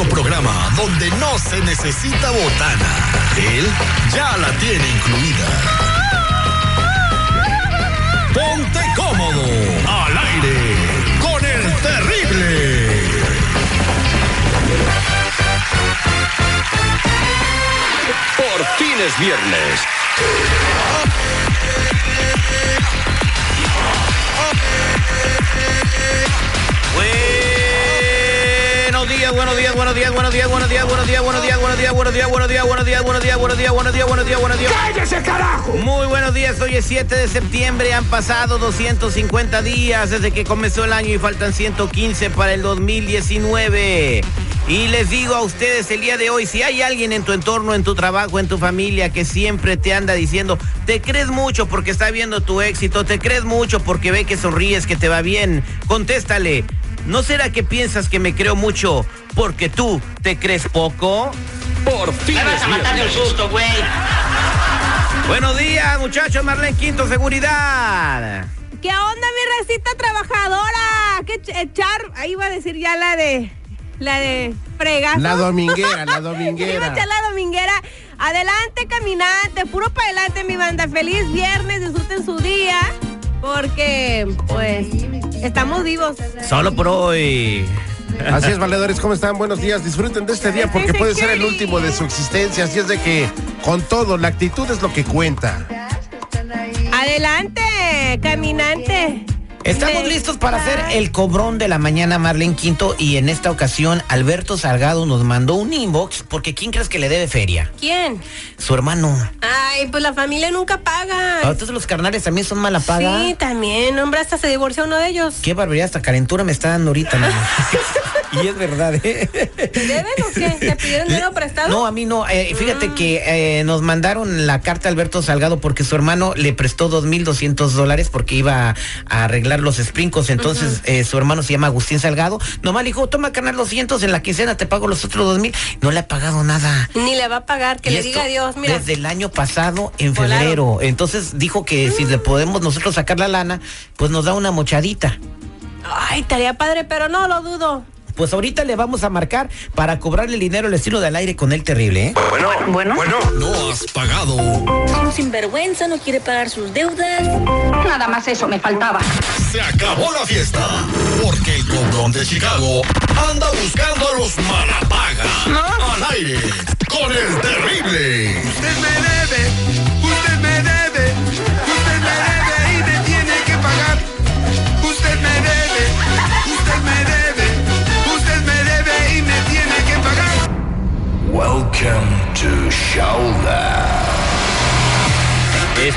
Programa donde no se necesita botana. Él ya la tiene incluida. Ponte cómodo. Al aire. Con el terrible. Por fin es viernes. Buenos días, buenos días, buenos días, buenos días, buenos días, buenos días, buenos días, buenos días, buenos días, buenos días, buenos días, buenos días, buenos días, buenos días. ¡Cállese, carajo! Muy buenos días, hoy es 7 de septiembre, han pasado 250 días desde que comenzó el año y faltan 115 para el 2019. Y les digo a ustedes el día de hoy, si hay alguien en tu entorno, en tu trabajo, en tu familia que siempre te anda diciendo, te crees mucho porque está viendo tu éxito, te crees mucho porque ve que sonríes, que te va bien, contéstale. ¿No será que piensas que me creo mucho porque tú te crees poco? Por fin Me vas a matar viernes. susto, güey. Buenos días, muchachos. Marlene Quinto, seguridad. ¿Qué onda, mi recita trabajadora? ¿Qué ch- echar? Ahí iba a decir ya la de. La de fregazo. La dominguera, la Iba a dominguera. echar la dominguera. Adelante, caminante. Puro para adelante, mi banda. Feliz viernes. Disfruten su día. Porque, pues, estamos vivos. Solo por hoy. Así es, valedores, ¿cómo están? Buenos días. Disfruten de este día porque puede ser el último de su existencia. Así es de que, con todo, la actitud es lo que cuenta. Adelante, caminante. Estamos listos para hacer el cobrón de la mañana, Marlene Quinto. Y en esta ocasión, Alberto Salgado nos mandó un inbox porque ¿quién crees que le debe feria? ¿Quién? Su hermano. Ay, pues la familia nunca paga. Ah, Entonces los carnales también son mala paga. Sí, también. Hombre, hasta se divorció uno de ellos. Qué barbaridad, hasta calentura me está dando ahorita, mano. y es verdad, ¿eh? ¿Te deben o qué? ¿Te pidieron dinero prestado? No, a mí no. Eh, fíjate que eh, nos mandaron la carta a Alberto Salgado porque su hermano le prestó 2.200 dólares porque iba a, arreglar los sprinkles. Entonces, eh, su hermano se llama Agustín Salgado. Nomás le dijo, toma, carnal, 200 en la quincena, te pago los otros 2.000. No le ha pagado nada. Ni le va a pagar, que Y le diga adiós, mira. Desde el año pasado, en Volaron. febrero. Entonces dijo que si le podemos nosotros sacar la lana, pues nos da una mochadita. Ay, estaría padre, pero no lo dudo. Pues ahorita le vamos a marcar para cobrarle el dinero al estilo del aire con el terrible, ¿eh? Bueno, Bueno. bueno, no has pagado. Un sinvergüenza no quiere pagar sus deudas. Nada más eso me faltaba. Se acabó la fiesta. Porque el cobrón de Chicago anda buscando a los malapagas. Al aire con el terrible. Usted me debe,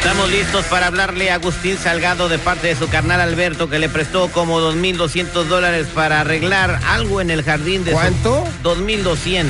Estamos listos para hablarle a Agustín Salgado de parte de su carnal Alberto que le prestó como 2.200 dólares para arreglar algo en el jardín de su- ¿Cuánto? 2.200.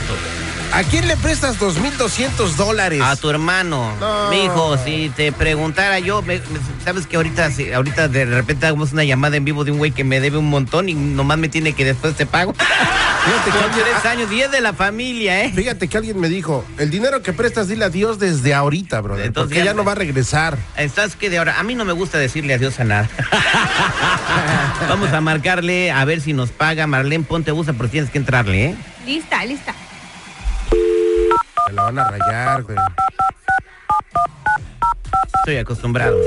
¿A quién le prestas 2.200 dólares? A tu hermano. No. Mi hijo, si te preguntara yo, me- me- sabes que ahorita, si- ahorita de repente hagamos una llamada en vivo de un güey que me debe un montón y nomás me tiene que después te pago. Fíjate que Por alguien- tres años, 10 de la familia, ¿eh? Fíjate que alguien me dijo, el dinero que prestas dile adiós desde ahorita, brother, Entonces porque ya ya me- no va a regresar. Estás que de ahora, a mí no me gusta decirle adiós a nada. Vamos a marcarle a ver si nos paga. Marlene, ponte busa, pero tienes que entrarle, ¿eh? Lista, lista. Se la van a rayar, güey. Estoy acostumbrado.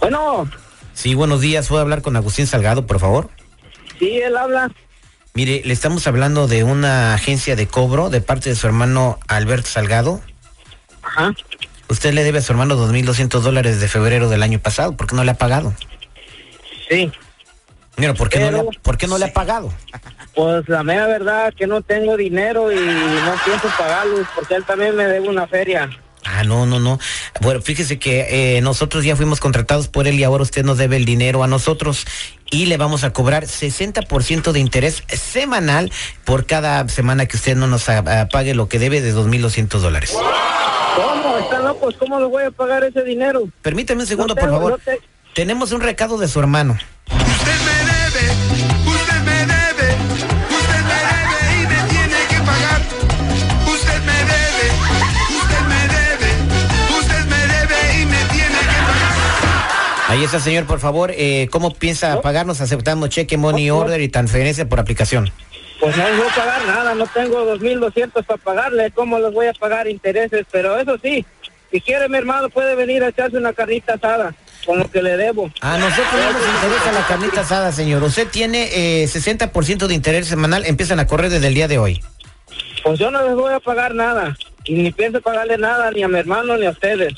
Bueno, Sí, buenos días. ¿Puedo hablar con Agustín Salgado, por favor? sí, él habla. Mire, le estamos hablando de una agencia de cobro de parte de su hermano Alberto Salgado. Ajá. Usted le debe a su hermano 2.200 dólares de febrero del año pasado. ¿Por qué no le ha pagado? Sí. Mira, ¿por qué, no, le ha, ¿por qué no le ha pagado? Pues la mera verdad que no tengo dinero y no pienso pagarlos porque él también me debe una feria. Ah, no, no, no. Bueno, fíjese que eh, nosotros ya fuimos contratados por él y ahora usted nos debe el dinero a nosotros. y le vamos a cobrar 60% de interés semanal por cada semana que usted no nos pague lo que debe de 2.200 dólares. ¿Cómo? ¿Están locos? ¿Cómo les voy a pagar ese dinero? Permítame un segundo, No por favor. no te- Tenemos un recado de su hermano. Ahí está, señor, por favor. eh, ¿Cómo piensa pagarnos aceptando cheque, money no. order y transferencia por aplicación? Pues no les voy a pagar nada, no tengo 2.200 para pagarle. ¿Cómo les voy a pagar intereses? Pero eso sí, si quiere mi hermano puede venir a echarse una carnita asada con lo que le debo. A nosotros no nos interesa la carnita asada, señor. Usted tiene eh, 60% de interés semanal, empiezan a correr desde el día de hoy. Pues yo no les voy a pagar nada. Y ni pienso pagarle nada ni a mi hermano ni a ustedes.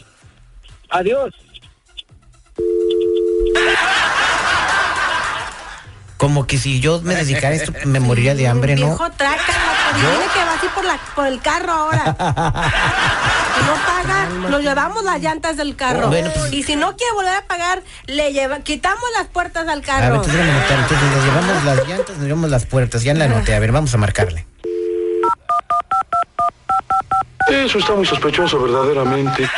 Adiós. Como que si yo me dedicara a esto, me moriría de hambre, ¿no? Viejo traca, loco. Dile que va así por, la, por el carro ahora. Si no paga, nos llevamos las llantas del carro. Bueno, pues- y si no quiere volver a pagar, le lleva, quitamos las puertas al A ver, carro. entonces. Entonces nos llevamos las llantas, nos llevamos las puertas. Ya la anoté. A ver, vamos a marcarle. Eso está muy sospechoso, verdaderamente.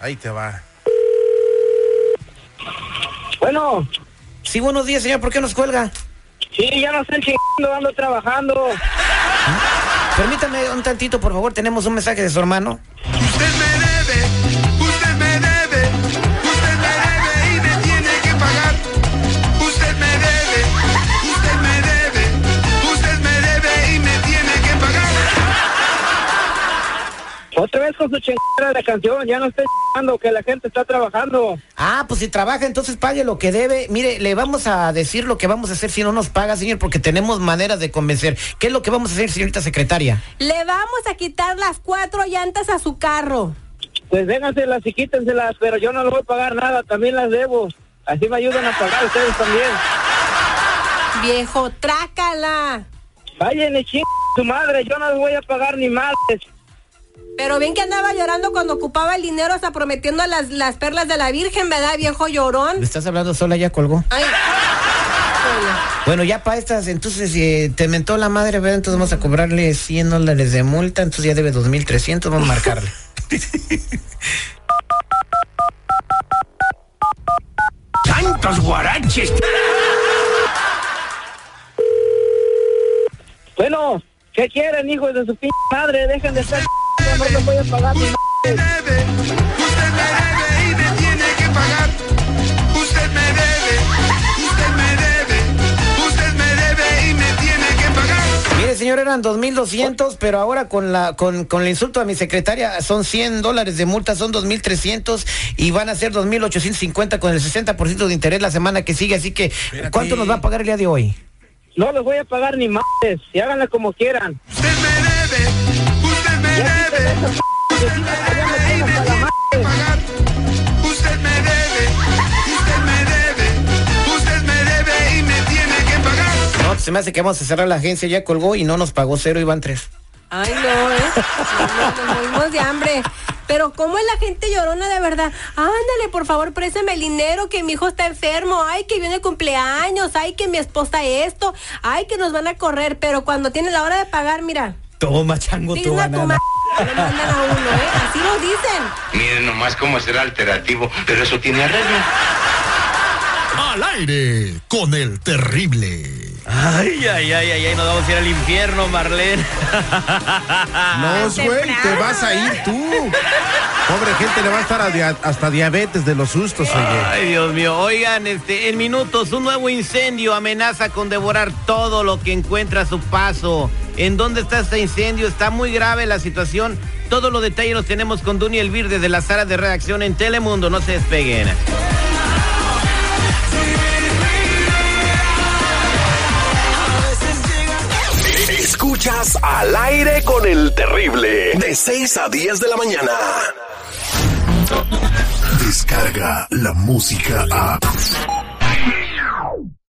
Ahí te va. Bueno, Sí, buenos días, señor. ¿Por qué nos cuelga? sí, ya no están chingando, ando trabajando. Permítame un tantito, por favor. Tenemos un mensaje de su hermano. Usted me Otra vez con su chingada de canción, ya no estoy chingando, que la gente está trabajando. Ah, pues si trabaja, entonces pague lo que debe. Mire, le vamos a decir lo que vamos a hacer si no nos paga, señor, porque tenemos maneras de convencer. ¿Qué es lo que vamos a hacer, señorita secretaria? Le vamos a quitar las cuatro llantas a su carro. Pues vénganselas y quítenselas, pero yo no les voy a pagar nada, también las debo. Así me ayudan a pagar ustedes también. Viejo, trácala. Vayan y ching su madre, yo no les voy a pagar ni madres. Pero bien que andaba llorando cuando ocupaba el dinero hasta prometiendo las, las perlas de la Virgen, ¿verdad, viejo llorón? ¿Le estás hablando sola? Ya colgó. Ay. Bueno, ya para estas, entonces eh, te mentó la madre, ¿verdad? Entonces vamos a cobrarle 100 dólares de multa, entonces ya debe 2.300, vamos a marcarle. ¡Tantos guaraches! Bueno, ¿qué quieren, hijos de su p madre? Dejen de estar no les voy a pagar ni madres. debe, usted me debe y me tiene que pagar. Usted me debe, usted me debe, usted me debe y me tiene que pagar. Mire, señor, eran 2.200, pero ahora con la con, con el insulto a mi secretaria son 100 dólares de multa, son 2.300 y van a ser 2.850 con el 60% de interés la semana que sigue, así que ¿cuánto nos va a pagar el día de hoy? No les voy a pagar ni madres. Y háganle como quieran. Usted me debe, usted usted me debe. Usted me debe, usted me debe, y me tiene que pagar. No, se me hace que vamos a cerrar la agencia, ya colgó y no nos pagó cero, iban tres. Ay, no, ¿eh? Nos, de hambre. Pero ¿cómo es la gente llorona de verdad? Ándale, por favor, préstame el dinero, que mi hijo está enfermo. Ay, que viene el cumpleaños. Ay, que mi esposa esto. Ay, que nos van a correr. Pero cuando tiene la hora de pagar, mira. Toma, chango, tu banana. Le mandan a uno, ¿eh? Así lo dicen. Miren nomás cómo será alternativo, pero eso tiene arreglo. Al aire con el terrible. Ay, ay, ay, ay, ay, nos vamos a ir al infierno, Marlene. No, güey, te vas a ir tú. Pobre gente, le va a estar a dia- hasta diabetes de los sustos, oye. Ay, Dios mío. Oigan, este, en minutos, un nuevo incendio amenaza con devorar todo lo que encuentra a su paso. ¿En dónde está este incendio? Está muy grave la situación. Todos los detalles los tenemos con Duny Elvir desde la sala de redacción en Telemundo. No se despeguen. Escuchas al aire con el terrible. De 6 a 10 de la mañana. Descarga la música a.